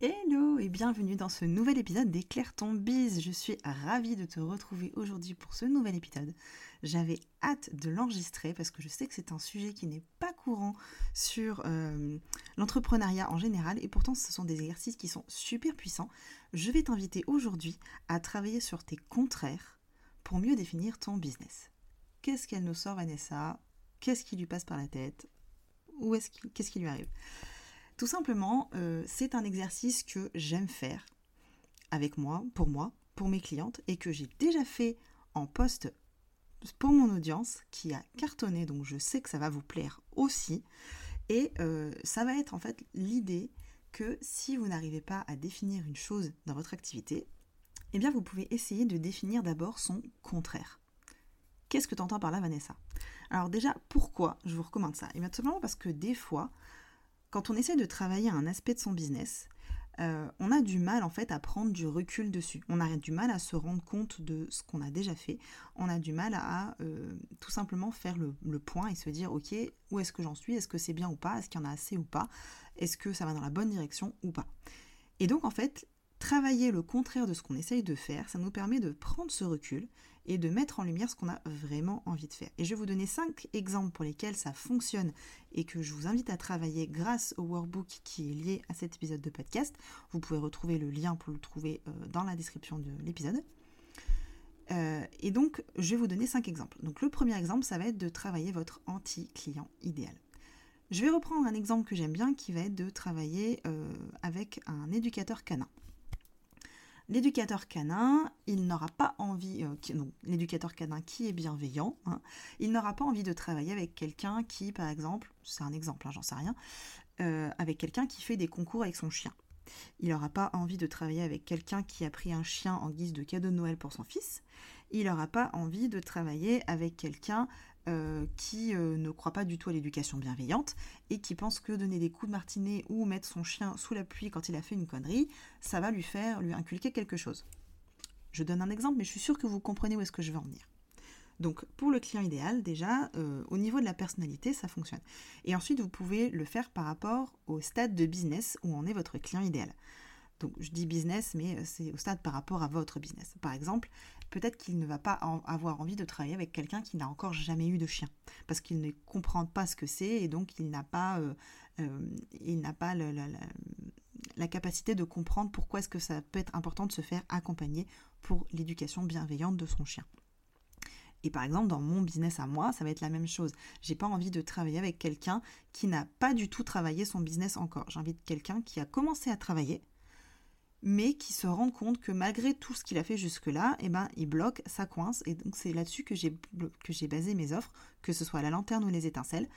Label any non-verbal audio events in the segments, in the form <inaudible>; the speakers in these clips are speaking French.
Hello et bienvenue dans ce nouvel épisode d'Éclaire ton bise. Je suis ravie de te retrouver aujourd'hui pour ce nouvel épisode. J'avais hâte de l'enregistrer parce que je sais que c'est un sujet qui n'est pas courant sur euh, l'entrepreneuriat en général et pourtant ce sont des exercices qui sont super puissants. Je vais t'inviter aujourd'hui à travailler sur tes contraires pour mieux définir ton business. Qu'est-ce qu'elle nous sort Vanessa? Qu'est-ce qui lui passe par la tête? Ou est-ce qu'est-ce qui lui arrive? Tout simplement, euh, c'est un exercice que j'aime faire avec moi, pour moi, pour mes clientes, et que j'ai déjà fait en poste pour mon audience, qui a cartonné, donc je sais que ça va vous plaire aussi. Et euh, ça va être en fait l'idée que si vous n'arrivez pas à définir une chose dans votre activité, eh bien vous pouvez essayer de définir d'abord son contraire. Qu'est-ce que tu entends par là, Vanessa? Alors déjà, pourquoi je vous recommande ça? Et eh bien tout simplement parce que des fois, quand on essaie de travailler un aspect de son business, euh, on a du mal en fait à prendre du recul dessus. On a du mal à se rendre compte de ce qu'on a déjà fait. On a du mal à euh, tout simplement faire le, le, point et se dire ok où est-ce que j'en suis? Est-ce que c'est bien ou pas? Est-ce qu'il y en a assez ou pas? Est-ce que ça va dans la bonne direction ou pas? Et donc en fait travailler le contraire de ce qu'on essaye de faire, ça nous permet de prendre ce recul et de mettre en lumière ce qu'on a vraiment envie de faire. Et je vais vous donner cinq exemples pour lesquels ça fonctionne et que je vous invite à travailler grâce au workbook qui est lié à cet épisode de podcast. Vous pouvez retrouver le lien pour le trouver euh, dans la description de l'épisode. Euh, et donc, je vais vous donner cinq exemples. Donc, le premier exemple, ça va être de travailler votre anti-client idéal. Je vais reprendre un exemple que j'aime bien qui va être de travailler euh, avec un éducateur canin. L'éducateur canin, il n'aura pas envie, euh, non, l'éducateur canin qui est bienveillant, hein, il n'aura pas envie de travailler avec quelqu'un qui, par exemple, c'est un exemple, hein, j'en sais rien, euh, avec quelqu'un qui fait des concours avec son chien. Il n'aura pas envie de travailler avec quelqu'un qui a pris un chien en guise de cadeau de Noël pour son fils. Il n'aura pas envie de travailler avec quelqu'un euh, qui euh, ne croit pas du tout à l'éducation bienveillante et qui pense que donner des coups de martinet ou mettre son chien sous la pluie quand il a fait une connerie, ça va lui faire lui inculquer quelque chose. Je donne un exemple, mais je suis sûre que vous comprenez où est-ce que je veux en venir. Donc pour le client idéal, déjà, euh, au niveau de la personnalité, ça fonctionne. Et ensuite, vous pouvez le faire par rapport au stade de business où en est votre client idéal. Donc je dis business, mais c'est au stade par rapport à votre business. Par exemple, peut-être qu'il ne va pas avoir envie de travailler avec quelqu'un qui n'a encore jamais eu de chien, parce qu'il ne comprend pas ce que c'est et donc il n'a pas, euh, euh, la, capacité de comprendre pourquoi est-ce que ça peut être important de se faire accompagner pour l'éducation bienveillante de son chien. Et par exemple, dans mon business à moi, ça va être la même chose. J'ai pas envie de travailler avec quelqu'un qui n'a pas du tout travaillé son business encore. De quelqu'un qui a commencé à travailler, mais qui se rend compte que malgré tout ce qu'il a fait jusque-là, eh ben, il bloque, ça coince, et donc c'est là-dessus que j'ai, basé mes offres, que ce soit la lanterne ou les étincelles.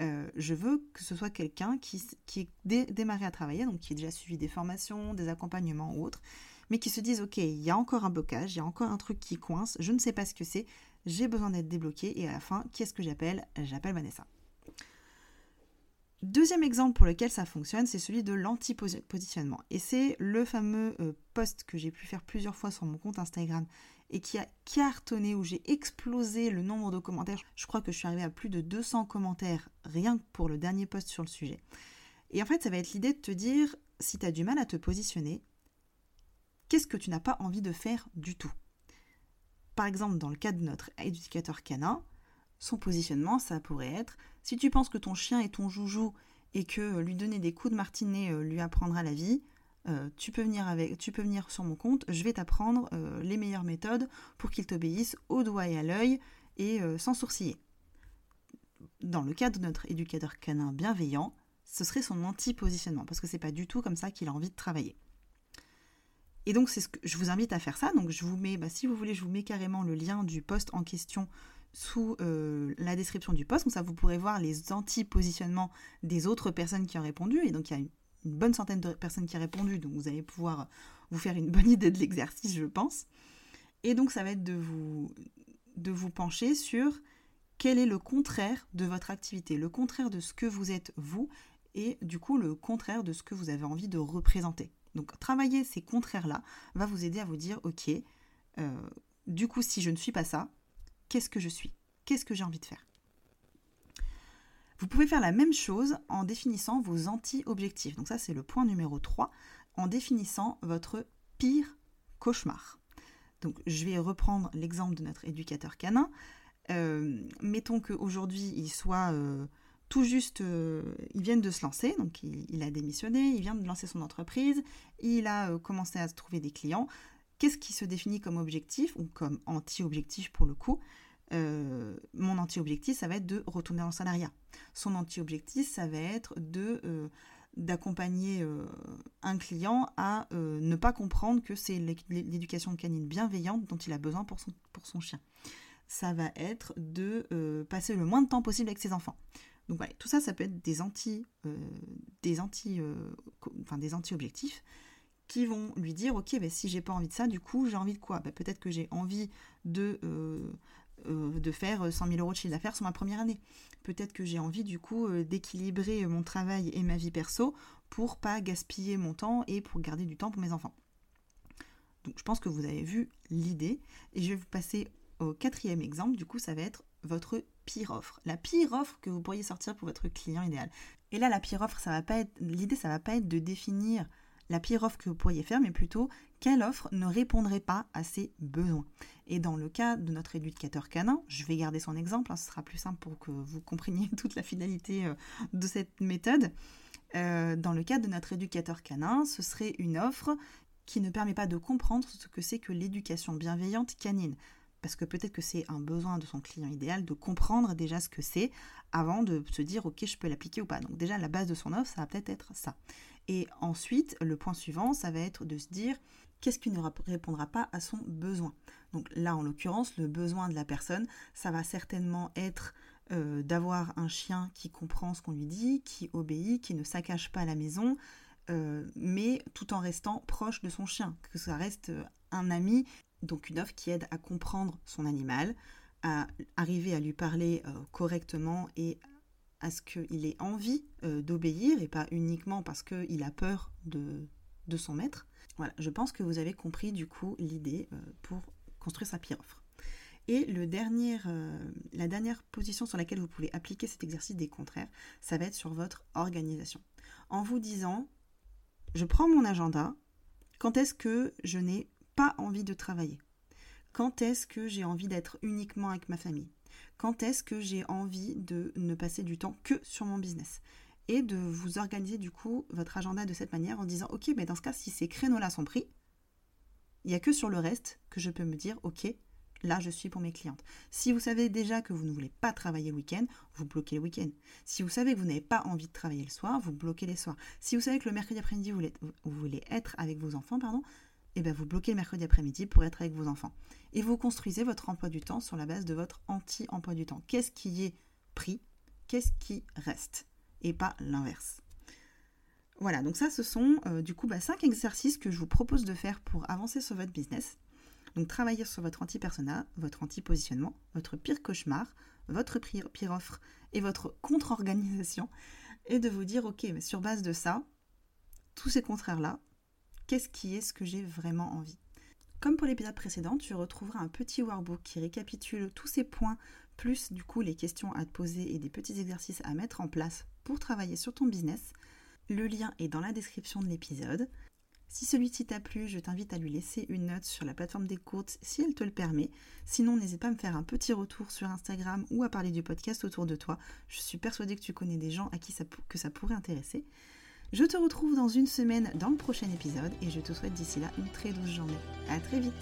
Euh, je veux que ce soit quelqu'un qui, qui est démarré à travailler, donc qui a déjà suivi des formations, des accompagnements ou autres, mais qui se dise, ok, il y a encore un blocage, il y a encore un truc qui coince, je ne sais pas ce que c'est, j'ai besoin d'être débloqué, et à la fin, qu'est-ce que j'appelle? J'appelle Vanessa. Deuxième exemple pour lequel ça fonctionne, c'est celui de l'anti-positionnement. Et c'est le fameux euh, post que j'ai pu faire plusieurs fois sur mon compte Instagram et qui a cartonné, où j'ai explosé le nombre de commentaires. Je crois que je suis arrivée à plus de 200 commentaires rien que pour le dernier post sur le sujet. Et en fait, ça va être l'idée de te dire, si tu as du mal à te positionner, qu'est-ce que tu n'as pas envie de faire du tout? Par exemple, dans le cas de notre éducateur canin, son positionnement, ça pourrait être si tu penses que ton chien est ton joujou et que euh, lui donner des coups de martinet euh, lui apprendra la vie, euh, tu, peux venir avec, tu peux venir sur mon compte, je vais t'apprendre les meilleures méthodes pour qu'il t'obéisse au doigt et à l'œil et sans sourciller. Dans le cas de notre éducateur canin bienveillant, ce serait son anti-positionnement, parce que c'est pas du tout comme ça qu'il a envie de travailler. Et donc c'est ce que je vous invite à faire ça. Donc je vous mets, bah, si vous voulez, je vous mets carrément le lien du post en question sous euh, la description du post. Comme ça, vous pourrez voir les anti-positionnements des autres personnes qui ont répondu. Et donc, il y a une, bonne centaine de personnes qui ont répondu. Donc, vous allez pouvoir vous faire une bonne idée de l'exercice, je pense. Et donc, ça va être de vous, de vous pencher sur quel est le contraire de votre activité, le contraire de ce que vous êtes vous, et du coup le contraire de ce que vous avez envie de représenter. Donc travailler ces contraires-là va vous aider à vous dire, ok, euh, du coup si je ne suis pas ça, qu'est-ce que je suis? Qu'est-ce que j'ai envie de faire? Vous pouvez faire la même chose en définissant vos anti-objectifs. Donc ça c'est le point numéro 3, en définissant votre pire cauchemar. Donc je vais reprendre l'exemple de notre éducateur canin. Euh, mettons qu'aujourd'hui il soit euh, tout juste, euh, il vient de se lancer, donc il, a démissionné, il vient de lancer son entreprise, il a commencé à se trouver des clients. Qu'est-ce qui se définit comme objectif ou comme anti-objectif pour le coup Mon anti-objectif, ça va être de retourner en salariat. Son anti-objectif, ça va être de d'accompagner un client à ne pas comprendre que c'est l'éducation canine bienveillante dont il a besoin pour son, pour son chien ça va être de euh, passer le moins de temps possible avec ses enfants. Donc voilà, tout ça, ça peut être des anti, euh, anti, euh, enfin des anti-objectifs qui vont lui dire, ok, ben, si j'ai pas envie de ça, du coup, j'ai envie de quoi? Ben, Peut-être que j'ai envie de, de faire 100 000 euros de chiffre d'affaires sur ma première année. Peut-être que j'ai envie, du coup, d'équilibrer mon travail et ma vie perso pour pas gaspiller mon temps et pour garder du temps pour mes enfants. Donc je pense que vous avez vu l'idée et je vais vous passer au quatrième exemple, du coup, ça va être votre pire offre. La pire offre que vous pourriez sortir pour votre client idéal. Et là, la pire offre, ça va pas être. L'idée, ça va pas être de définir la pire offre que vous pourriez faire, mais plutôt quelle offre ne répondrait pas à ses besoins? Et dans le cas de notre éducateur canin, je vais garder son exemple, hein, ce sera plus simple pour que vous compreniez <laughs> toute la finalité euh, de cette méthode. Euh, dans le cas de notre éducateur canin, ce serait une offre qui ne permet pas de comprendre ce que c'est que l'éducation bienveillante canine parce que peut-être que c'est un besoin de son client idéal de comprendre déjà ce que c'est avant de se dire ok je peux l'appliquer ou pas. Donc déjà la base de son offre ça va peut-être être ça. Et ensuite le point suivant ça va être de se dire qu'est-ce qui ne répondra pas à son besoin? Donc là en l'occurrence le besoin de la personne ça va certainement être euh, d'avoir un chien qui comprend ce qu'on lui dit, qui obéit, qui ne saccage pas la maison, euh, mais tout en restant proche de son chien, que ça reste un ami donc une offre qui aide à comprendre son animal, à arriver à lui parler euh, correctement et à ce qu'il ait envie euh, d'obéir et pas uniquement parce qu'il a peur de, son maître. Voilà, je pense que vous avez compris du coup l'idée euh, pour construire sa pire offre. Et le dernier, la dernière position sur laquelle vous pouvez appliquer cet exercice des contraires, ça va être sur votre organisation. En vous disant, je prends mon agenda, quand est-ce que je n'ai pas envie de travailler? Quand est-ce que j'ai envie d'être uniquement avec ma famille? Quand est-ce que j'ai envie de ne passer du temps que sur mon business Et de vous organiser du coup votre agenda de cette manière en disant ok, mais dans ce cas, si ces créneaux-là sont pris, il n'y a que sur le reste que je peux me dire ok, là je suis pour mes clientes. Si vous savez déjà que vous ne voulez pas travailler le week-end, vous bloquez le week-end. Si vous savez que vous n'avez pas envie de travailler le soir, vous bloquez les soirs. Si vous savez que le mercredi après-midi vous, voulez être avec vos enfants, pardon, eh bien vous bloquez le mercredi après-midi pour être avec vos enfants. Et vous construisez votre emploi du temps sur la base de votre anti-emploi du temps. Qu'est-ce qui est pris? Qu'est-ce qui reste? Et pas l'inverse. Voilà, donc ça, ce sont euh, du coup bah, cinq exercices que je vous propose de faire pour avancer sur votre business. Donc travailler sur votre anti-persona, votre anti-positionnement, votre pire cauchemar, votre pire, pire offre et votre contre-organisation. Et de vous dire, ok, mais sur base de ça, tous ces contraires-là, qu'est-ce qui est ce que j'ai vraiment envie? Comme pour l'épisode précédent, tu retrouveras un petit workbook qui récapitule tous ces points, plus du coup les questions à te poser et des petits exercices à mettre en place pour travailler sur ton business. Le lien est dans la description de l'épisode. Si celui-ci t'a plu, je t'invite à lui laisser une note sur la plateforme d'écoute si elle te le permet. Sinon, n'hésite pas à me faire un petit retour sur Instagram ou à parler du podcast autour de toi. Je suis persuadée que tu connais des gens à qui ça pourrait intéresser. Je te retrouve dans une semaine dans le prochain épisode et je te souhaite d'ici là une très douce journée. À très vite